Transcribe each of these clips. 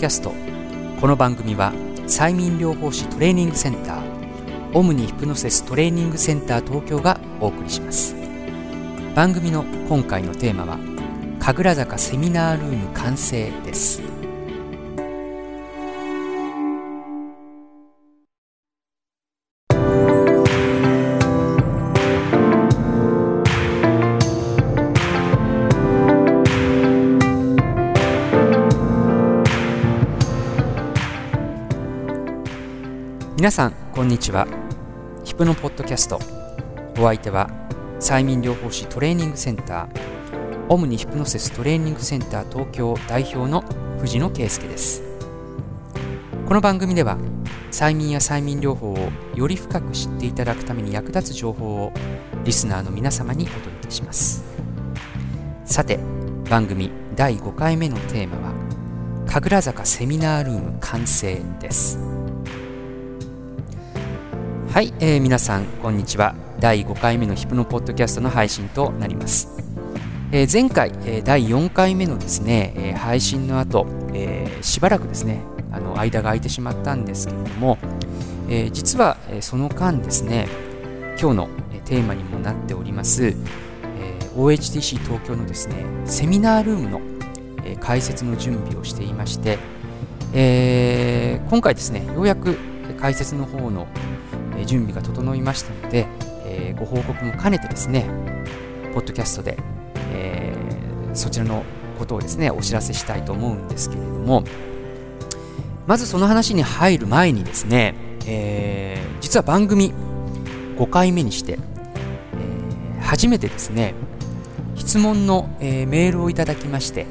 キャスト。この番組は催眠療法士トレーニングセンターオムニヒプノセストレーニングセンター東京がお送りします。番組の今回のテーマは神楽坂セミナールーム完成です。皆さんこんにちは。ヒプノポッドキャスト。お相手は催眠療法士トレーニングセンターオムニヒプノセストレーニングセンター東京代表の藤野圭介です。この番組では催眠や催眠療法をより深く知っていただくために役立つ情報をリスナーの皆様にお届けします。さて番組第5回目のテーマは神楽坂セミナールーム完成です。はい、えー皆さんこんにちは。第5回目のヒプノポッドキャストの配信となります、えー前回、えー第4回目のですね、えー配信の後、えーしばらくですねあの間が空いてしまったんですけれども、えー実は、えーその間ですね今日のテーマにもなっております、えー OHTC 東京のですねセミナールームの、えー解説の準備をしていまして、えー今回ですねようやく解説の方の準備が整いましたので、えご報告も兼ねてですね、ポッドキャストで、えそちらのことをですね、お知らせしたいと思うんですけれども、まずその話に入る前にですね、えー実は番組5回目にして、えー初めてですね、質問の、えーメールをいただきまして、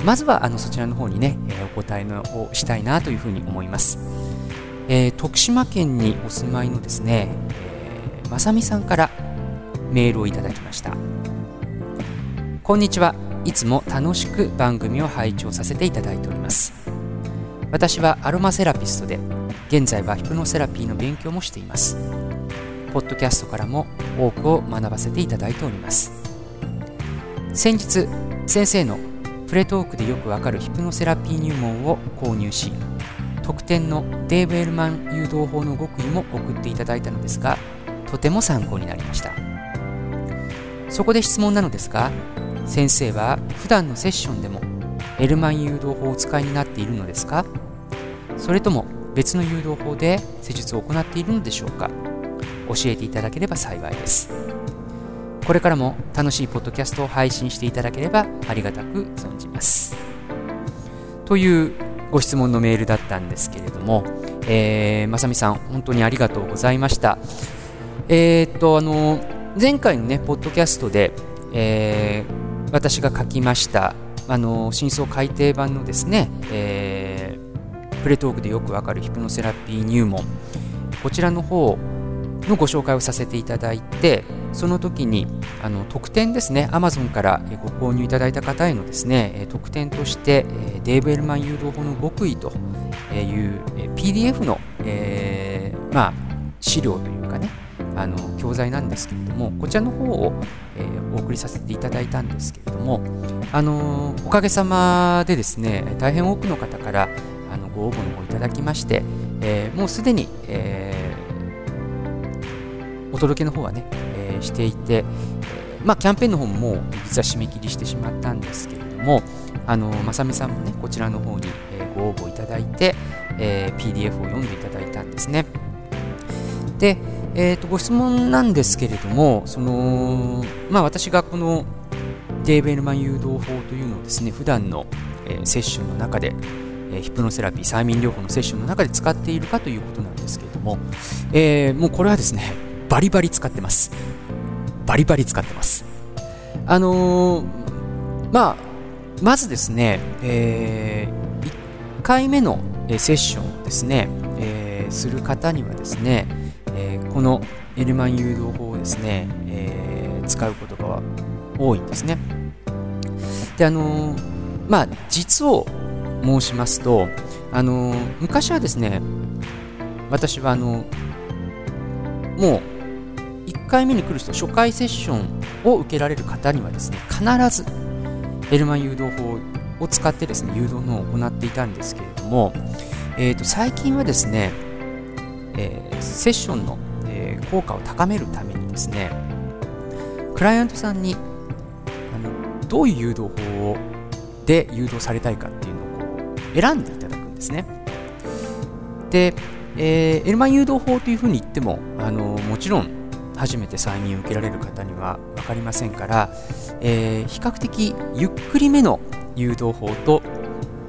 えまずはあのそちらの方にね、えお答えのをしたいなというふうに思います。えー徳島県にお住まいのですね、えーまさみさんからメールをいただきました。こんにちは。いつも楽しく番組を拝聴させていただいております。私はアロマセラピストで現在はヒプノセラピーの勉強もしています。ポッドキャストからも多くを学ばせていただいております。先日先生のプレトークでよくわかるヒプノセラピー入門を購入し特典のデーブ・エルマン誘導法の極意も送っていただいたのですがとても参考になりました。そこで質問なのですが先生は普段のセッションでもエルマン誘導法をお使いになっているのですか？それとも別の誘導法で施術を行っているのでしょうか？教えていただければ幸いです。これからも楽しいポッドキャストを配信していただければありがたく存じます。というご質問のメールだったんですけれども、えー、まさみさん、本当にありがとうございました。えーっと、あの、前回のね、ポッドキャストで、えー私が書きました、あの、真相改訂版のですね、えープレトークでよくわかるヒプノセラピー入門、こちらの方のご紹介をさせていただいて、その時にあの特典ですね、Amazon からご購入いただいた方へのですね、特典として、デーブ・エルマン誘導法の極意という PDF の、えーまあ、資料というかね、あの教材なんですけれども、こちらの方を、えーお送りさせていただいたんですけれども、あのおかげさまでですね、大変多くの方からあのご応募の方いただきまして、えーもうすでに、えお届けの方はね、していて、まあ、キャンペーンの方ももう実は締め切りしてしまったんですけれども、あのまさみさんもね、こちらの方に、ご応募いただいて、えー PDF を読んでいただいたんですね。で、えー、とご質問なんですけれども、そのまあ、私がこのデーブ・エルマン誘導法というのをですね普段の、えーセッションの中で、えーヒプノセラピー、催眠療法のセッションの中で使っているかということなんですけれども、えーもうこれはですねバリバリ使ってます。バリバリ使ってます。あのーまあ、まずですね、え1回目のえーセッションをですね、えーする方にはですね、えーこのエルマン誘導法をですね、えー使うことが多いんですね。であのまあ実を申しますとあの昔はですね私はあのもう回目に来る人初回セッションを受けられる方にはですね必ずヘルマン誘導法を使ってですね誘導のを行っていたんですけれども、えー、と最近はですね、えー、セッションの、えー、効果を高めるためにですねクライアントさんにあのどういう誘導法をで誘導されたいかっていうのをこう選んでいただくんですね。で、えー、エルマン誘導法というふうに言ってもあのもちろん初めて催眠を受けられる方には分かりませんから、えー、比較的ゆっくりめの誘導法と、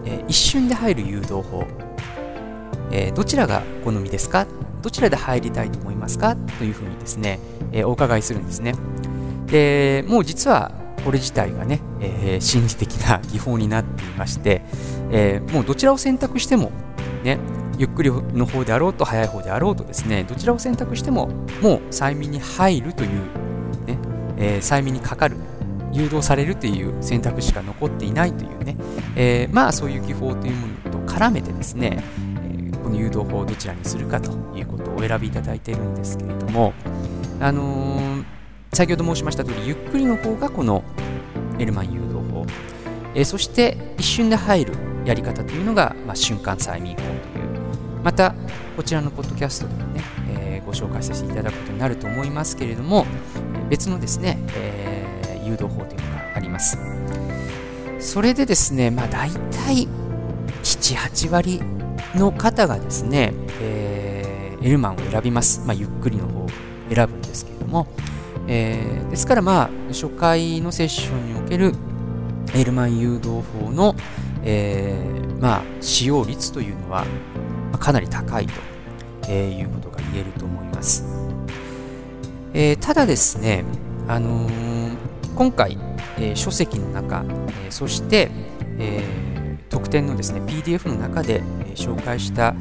えー、一瞬で入る誘導法、えー、どちらが好みですかどちらで入りたいと思いますかというふうにですね、えお伺いするんですね。でもう実はこれ自体がね、え心理的な技法になっていまして、えもうどちらを選択してもねゆっくりの方であろうと早い方であろうとですねどちらを選択してももう催眠に入るという、ねえー、催眠にかかる誘導されるという選択しか残っていないというね、えー、まあそういう技法というものと絡めてですね、えー、この誘導法をどちらにするかということをお選びいただいているんですけれども、あのー、先ほど申しました通りゆっくりの方がこのエルマン誘導法、え、そして一瞬で入るやり方というのが、まあ、瞬間催眠法というまたこちらのポッドキャストでもね、えー、ご紹介させていただくことになると思いますけれども別のですね、えー、誘導法というのがあります。それでですね、まあ、大体78割の方がですね、えー、エルマンを選びます、まあ、ゆっくりの方を選ぶんですけれども、えー、ですからまあ初回のセッションにおけるエルマン誘導法の、えー、まあ、使用率というのはかなり高いとえいうことが言えると思います。えー、ただですね、あのー、今回、えー、書籍の中、えそして、え特典のですね PDF の中で、え紹介した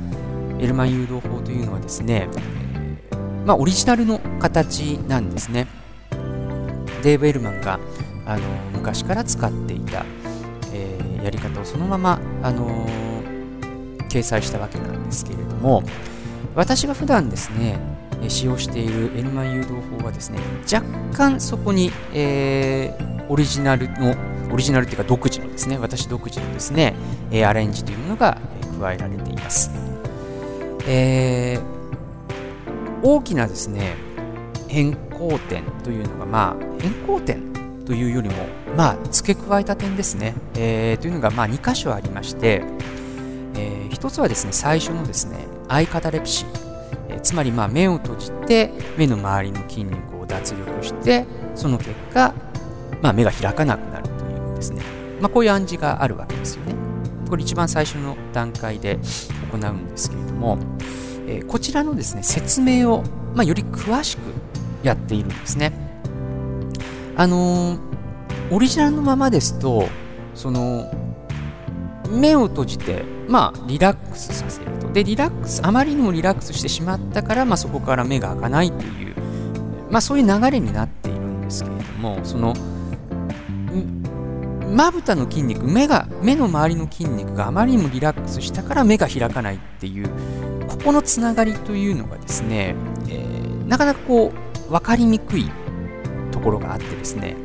エルマン誘導法というのはですね、えまあ、オリジナルの形なんですね。デーブ・エルマンが、あの昔から使っていた、えやり方をそのまま、あの掲載したわけなんですけれども私が普段ですね使用しているエルマン誘導法はですね若干そこに、えー、オリジナルのオリジナルというか独自のですね私独自のですね、えアレンジというものが、え加えられています、えー、大きなですね変更点というのがまあ変更点というよりもまあ付け加えた点ですね、えー、というのがまあ2箇所ありましてえー、一つはですね最初のですねアイカタレプシー、え、つまりま目を閉じて目の周りの筋肉を脱力してその結果、まあ、目が開かなくなるというですね、まあ、こういう暗示があるわけですよね。これ一番最初の段階で行うんですけれども、えー、こちらのですね説明を、まあ、より詳しくやっているんですね。あのー、オリジナルのままですとその目を閉じて、まあ、リラックスさせると。で、リラックス、あまりにもリラックスしてしまったから、まあ、そこから目が開かないという、まあ、そういう流れになっているんですけれども、その、まぶたの筋肉、目が、目の周りの筋肉があまりにもリラックスしたから目が開かないっていう、ここのつながりというのがですね、えー、なかなかこう、分かりにくいところがあってですね、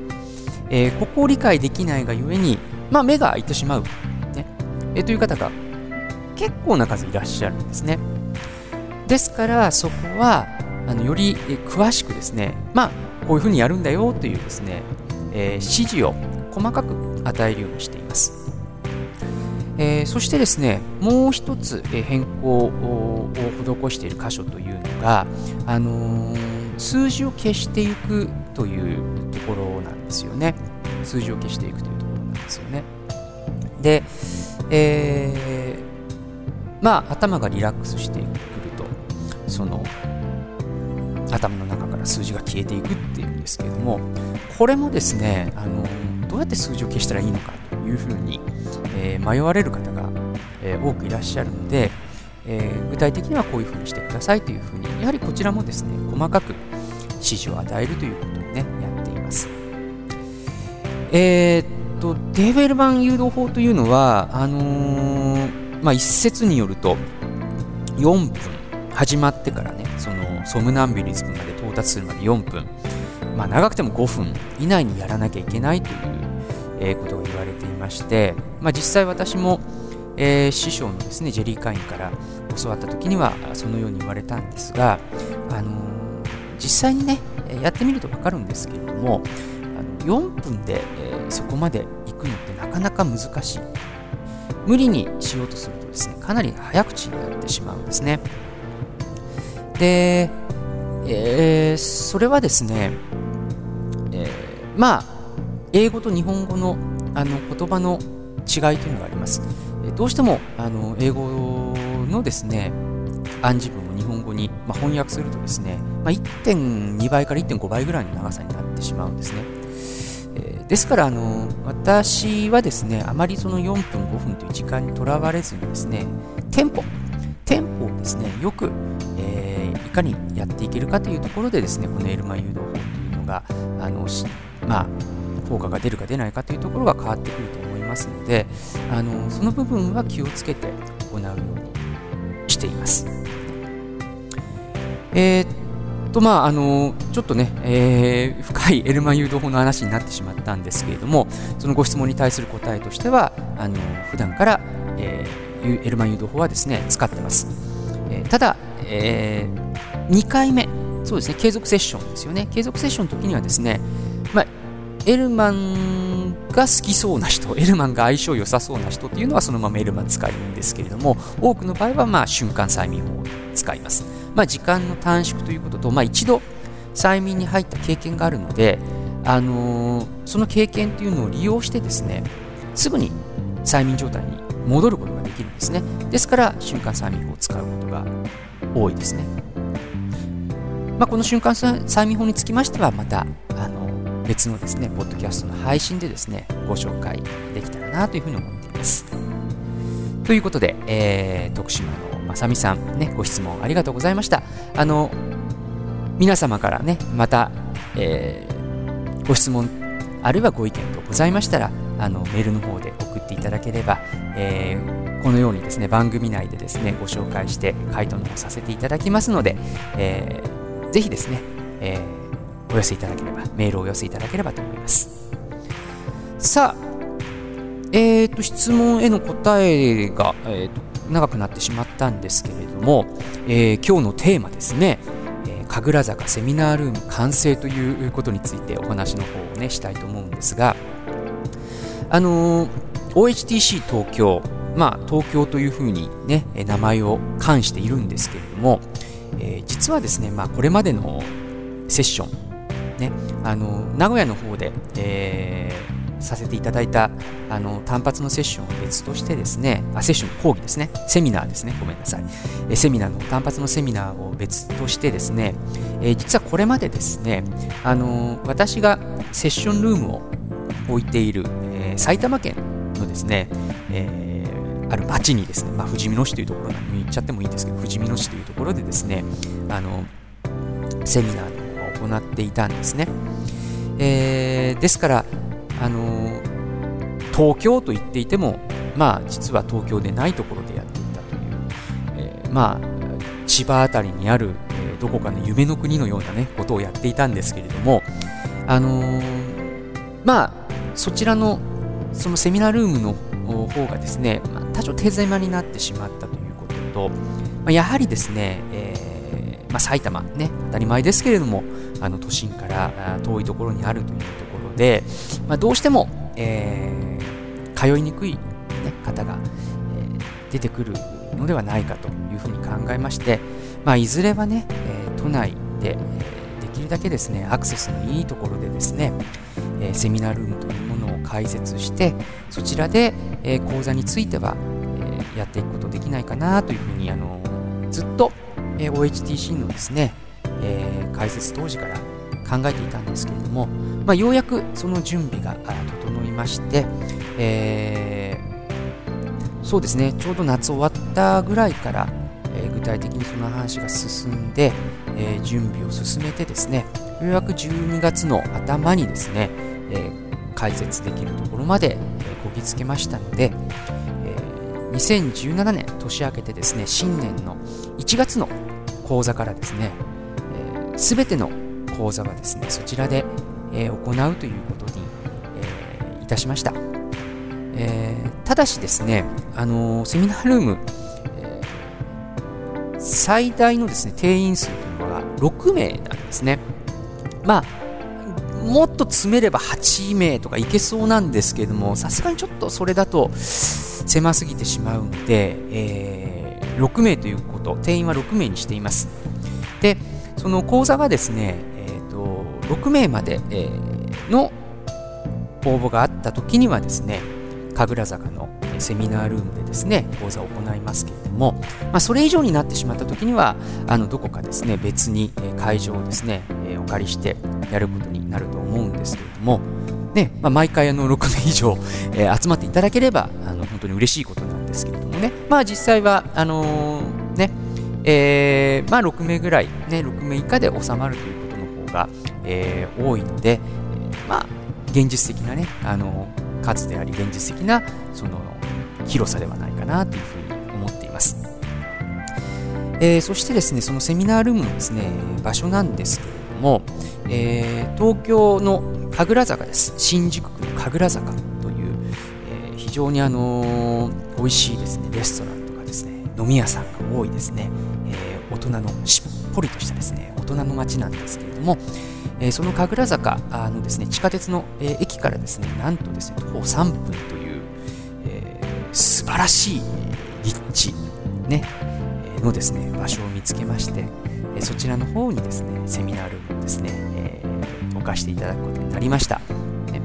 えー、ここを理解できないがゆえに、まあ、目が開いてしまうねえという方が結構な数いらっしゃるんですね。ですからそこはあのより詳しくですね、まあ、こういうふうにやるんだよというですね、えー、指示を細かく与えるようにしています。えー、そしてですね、もう一つ、え変更を施している箇所というのが、あのー、数字を消していくというところなんですよね。数字を消していくというところなんですよね。で、えー、まあ頭がリラックスしてくるとその頭の中から数字が消えていくっていうんですけれどもこれもですねあのどうやって数字を消したらいいのかというふうに、えー、迷われる方が、えー、多くいらっしゃるので、えー、具体的にはこういうふうにしてくださいというふうにやはりこちらもですね細かく指示を与えるということをねやっています。えー、っとデーベルマン誘導法というのはあのー、まあ、一説によると4分始まってからねそのソムナンビリズムまで到達するまで4分、まあ、長くても5分以内にやらなきゃいけないという、えー、ことが言われていまして、まあ、実際私も、えー、師匠のですねジェリー・カインから教わった時にはそのように言われたんですが、あのー、実際にねやってみると分かるんですけれどもあの4分で、え、そこまで行くのってなかなか難しい。無理にしようとするとですねかなり早口になってしまうんですねで、えー、それはですね、えー、まあ英語と日本語のあの言葉の違いというのがありますどうしてもあの英語のですね暗示文を日本語に、まあ、翻訳するとですね、まあ、1.2倍から1.5倍ぐらいの長さになってしまうんですね。ですからあの私はですねあまりその4分5分という時間にとらわれずにですねテンポテンポをですねよく、えー、いかにやっていけるかというところでですねこのエルマ誘導法というのがあのまあ効果が出るか出ないかというところが変わってくると思いますのであのその部分は気をつけて行うようにしています。えー、とまああのちょっとね、えー、深いエルマン誘導法の話になってしまったんですけれどもそのご質問に対する答えとしてはあの普段から、えー、エルマン誘導法はですね使ってます、えー、ただ、えー、2回目そうですね継続セッションですよね継続セッションの時にはですね、まあ、エルマンが好きそうな人、エルマンが相性良さそうな人っていうのはそのままエルマン使うんですけれども、多くの場合はまあ瞬間催眠法を使います。まあ、時間の短縮ということと、まあ、一度催眠に入った経験があるので、あのー、その経験というのを利用してですねすぐに催眠状態に戻ることができるんですね。ですから瞬間催眠法を使うことが多いですね、まあ、この瞬間催眠法につきましてはまたあの別のですねポッドキャストの配信でですねご紹介できたらなというふうに思っています。ということで、えー、徳島のまさみさん、ね、ご質問ありがとうございました。あの、皆様からね、また、えー、ご質問、あるいはご意見とございましたら、あのメールの方で送っていただければ、えー、このようにですね、番組内でですね、ご紹介して回答の方させていただきますので、えー、ぜひですね、えー、お寄せいただければ、メールをお寄せいただければと思います。さあ、えーと、質問への答えが、えーと、長くなってしまったんですけれども、えー、今日のテーマですね、えー、神楽坂セミナールーム完成ということについてお話の方をねしたいと思うんですがあのー、OHTC 東京まあ東京というふうにね名前を冠しているんですけれども、えー、実はですねまあこれまでのセッションねあの名古屋の方で、えーさせていただいたあの単発のセッションを別としてですね、あセッション講義ですね、セミナーですね、ごめんなさい。えセミナーの単発のセミナーを別としてですね、え実はこれまでですね、あの私がセッションルームを置いている、え、埼玉県のですね、えー、ある町にですね、まあ、富士見野市というところに言っちゃってもいいんですけど、富士見野市というところでですね、あのセミナーを行っていたんですね。えー、ですから、あの東京と言っていても、まあ、実は東京でないところでやっていたという、えー、まあ、千葉辺りにある、えー、どこかの夢の国のような、ね、ことをやっていたんですけれども、あのー、まあ、そちらのそのセミナールームの方がですね、まあ、多少手狭になってしまったということと、まあ、やはりですね、えーまあ、埼玉ね、当たり前ですけれども、あの都心から遠いところにあるというとで、まあ、どうしても、えー、通いにくい、ね、方が、えー、出てくるのではないかというふうに考えまして、まあ、いずれはね、え、都内で、え、できるだけですねアクセスのいいところでですね、え、セミナールームというものを開設してそちらで、え、講座については、え、やっていくことできないかなというふうにあのずっと、え、OHTC のですね、えー、開設当時から考えていたんですけれども、まあ、ようやくその準備が整いまして、えー、そうですねちょうど夏終わったぐらいから、えー、具体的にその話が進んで、えー、準備を進めてですねようやく12月の頭にですね、え解説できるところまで、えこぎつけましたので、え2017年年明けてですね新年の1月の講座からですねすべ、えー、ての講座はですねそちらで、えー、行うということに、えー、いたしました、えー、ただしですね、あのセミナールーム、え最大のですね定員数というのが6名なんですねまあもっと詰めれば8名とかいけそうなんですけども、さすがにちょっとそれだと狭すぎてしまうので、えー、6名ということ、定員は6名にしています。で、その講座がですね、6名まで、えー、の応募があった時にはですね、神楽坂のセミナールームでですね講座を行いますけれども、まあ、それ以上になってしまった時にはあのどこかですね別に会場をですねお借りしてやることになると思うんですけれども、ねまあ、毎回あの6名以上、えー、集まっていただければあの本当に嬉しいことなんですけれどもね、まあ、実際はあのー、ねえーまあ、6名ぐらい、ね、6名以下で収まるということの方が、えー、多いので、まあ、現実的なね、あの数であり現実的なその広さではないかなというふうに思っています。えー、そしてですね、そのセミナールームのですね、場所なんですけれども、えー、東京の神楽坂です。新宿区の神楽坂という、えー、非常にあのー、美味しいですね、レストランとかですね、飲み屋さんが多いですね、えー、大人のしっぽりとしたですね、大人の街なんですけれども、もえー、その神楽坂のですね、地下鉄の、えー、駅からですね、なんとですね、徒歩3分という、えー、素晴らしい立地、ね、のですね、場所を見つけまして、えそちらの方にですね、セミナールームをですね、えー、置かしていただくことになりました。ね、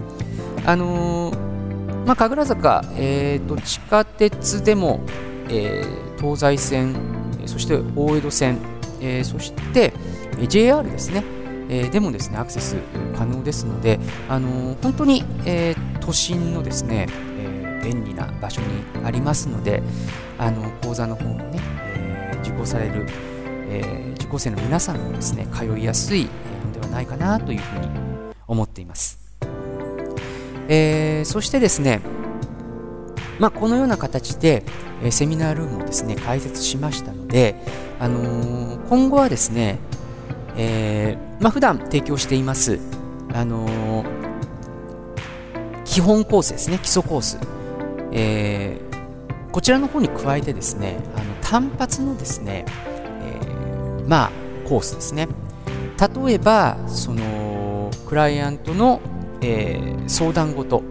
あのー、まあ、神楽坂、えーと、地下鉄でも、えー、東西線、そして大江戸線、えー、そして、JR ですね、えー、でもですねアクセス可能ですので、あのー、本当に、えー、都心のですね、え便利な場所にありますので、あの講座の方もね、え受講される、え受講生の皆さんもですね通いやすいのではないかなというふうに思っています。えそしてですね、まあ、このような形で、えセミナールームをですね開設しましたので、あの今後はですね、えー、まあ、普段提供しています、あのー、基本コースですね、基礎コース、えー、こちらの方に加えてですね、あの単発のですね、えー、まあ、コースですね。例えば、その、クライアントの、えー、相談事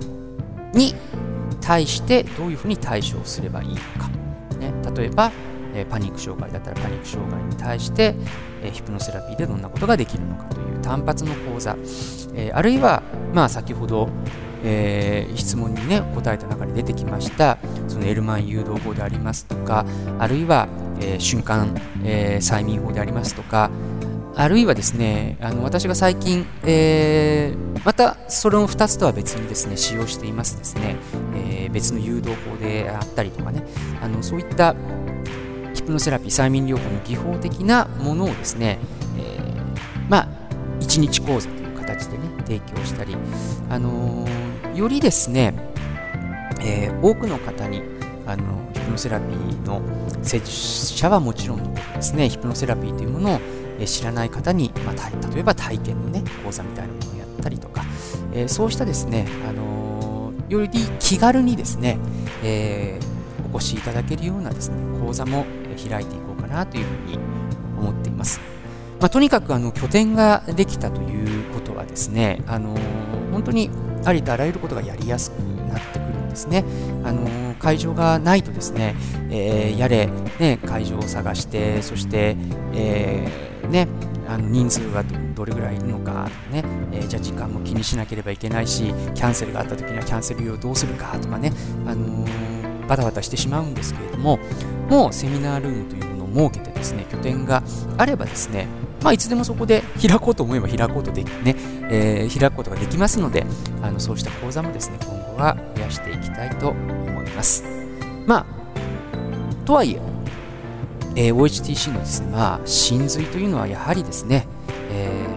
に対してどういうふうに対処をすればいいのか。ね、例えば、えパニック障害だったらパニック障害に対して、えヒプノセラピーでどんなことができるのかという単発の講座、えあるいは、まあ、先ほど、えー、質問に、ね、答えた中で出てきましたそのエルマン誘導法でありますとかあるいは、えー、瞬間、えー、催眠法でありますとかあるいはですねあの私が最近、えー、またそれの2つとは別にですね使用していますですね、え、別の誘導法であったりとかね。あのそういったヒプノセラピー催眠療法の技法的なものをですね、えー、まあ1日講座という形でね提供したり、あのー、よりですね、えー、多くの方にあのヒプノセラピーの施術者はもちろんのことですねヒプノセラピーというものを知らない方に、まあ、例えば体験のね講座みたいなものをやったりとか、えー、そうしたですね、あのー、より気軽にですね、えー、お越しいただけるようなですね講座も開いていこうかなというふうに思っています。まあ、とにかくあの拠点ができたということはですね、あの本当にありとあらゆることがやりやすくなってくるんですね。あの会場がないとですね、えー、やれ、ね、会場を探して、そして、えー、ね、あの人数がどれぐらいいるのか、ねえー、じゃあ時間も気にしなければいけないし、キャンセルがあった時にはキャンセル料をどうするかとかね、あのー、バタバタしてしまうんですけれども、もうセミナールームというものを設けてですね、拠点があればですね、まあ、いつでもそこで開こうと思えば開こうとでき、ねえー、開くことができますので、あのそうした講座もですね、今後は増やしていきたいと思います。まあ、とはいえ、えー、OHTC のですね、まあ、真髄というのはやはりですね、え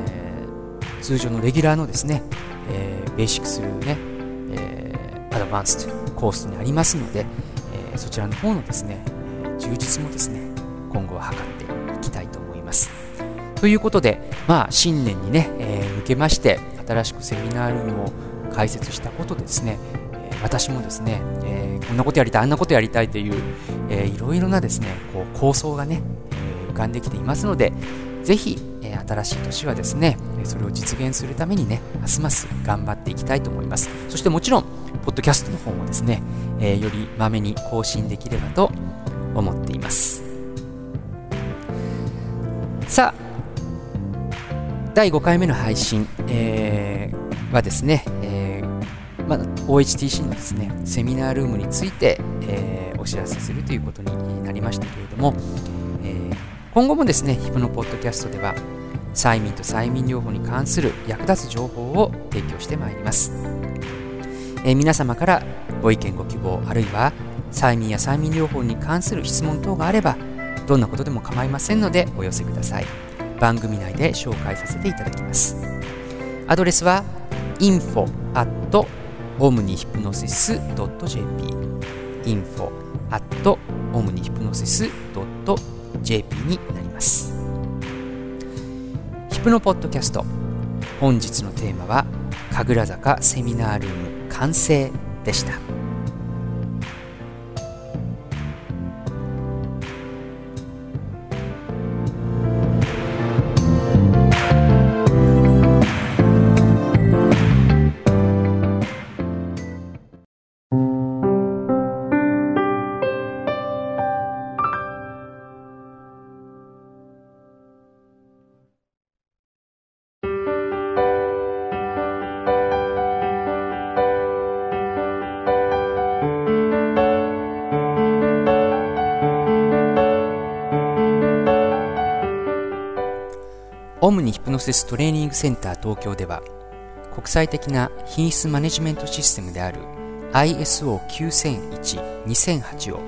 ー、通常のレギュラーのですね、えー、ベーシックスルーね、え、アドバンスというコースにありますので、え、そちらの方のですね、充実もですね今後は図っていきたいと思います。ということでまあ新年にね、えー、向けまして新しくセミナールームを開設したことですね、え私もですね、えこんなことやりたいあんなことやりたいという、えいろいろなですねこう構想がね、え浮かんできていますのでぜひ、え新しい年はですねそれを実現するためにねますます頑張っていきたいと思います。そしてもちろんポッドキャストの方もですね、えよりまめに更新できればと思っています。さあ第5回目の配信、えー、はですね、えーまあ、OHTC のですねセミナールームについて、えー、お知らせするということになりましたけれども、えー、今後もですねヒプのポッドキャストでは催眠と催眠療法に関する役立つ情報を提供してまいります、えー、皆様からご意見ご希望あるいは催眠や催眠療法に関する質問等があればどんなことでも構いませんのでお寄せください。番組内で紹介させていただきます。アドレスは info at omnihypnosis.jp info at omnihypnosis.jp になります。ヒプノポッドキャスト。本日のテーマは神楽坂セミナールーム。完成でした。ノシストレーニングセンター東京では国際的な品質マネジメントシステムである ISO9001-2008 を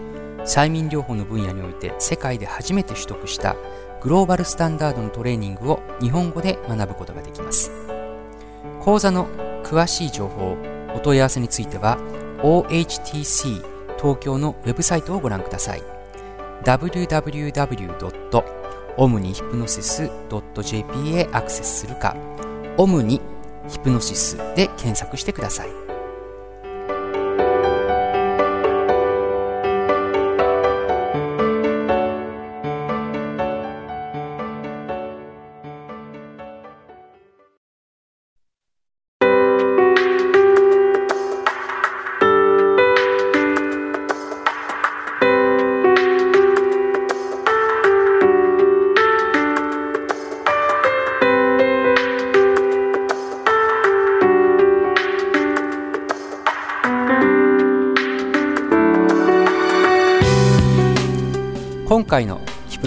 催眠療法の分野において世界で初めて取得したグローバルスタンダードのトレーニングを日本語で学ぶことができます講座の詳しい情報お問い合わせについては OHTC 東京のウェブサイトをご覧ください www. オムニヒプノシス .jp へアクセスするか、オムニヒプノシスで検索してください。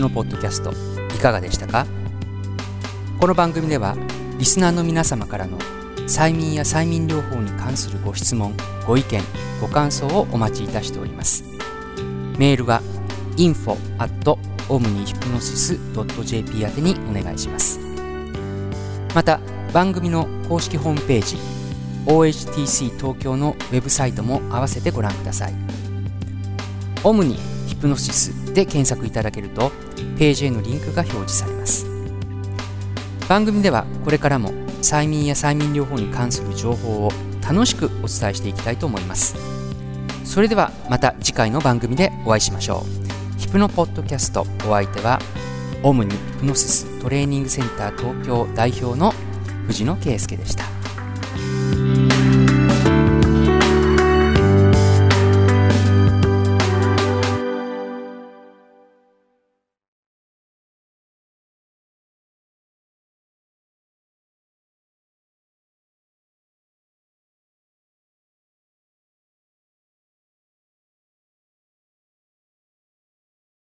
のポッドキャストいかがでしたか？この番組ではリスナーの皆様からの催眠や催眠療法に関するご質問ご意見ご感想をお待ちいたしております。メールは info at omnihypnosis.jp 宛てにお願いします。また番組の公式ホームページ OHTC 東京のウェブサイトも合わせてご覧ください。オムニヒプノシスで検索いただけるとページへのリンクが表示されます。番組ではこれからも催眠や催眠療法に関する情報を楽しくお伝えしていきたいと思います。それではまた次回の番組でお会いしましょう。ヒプノポッドキャストお相手はオムニヒプノシストレーニングセンター東京代表の藤野圭介でした。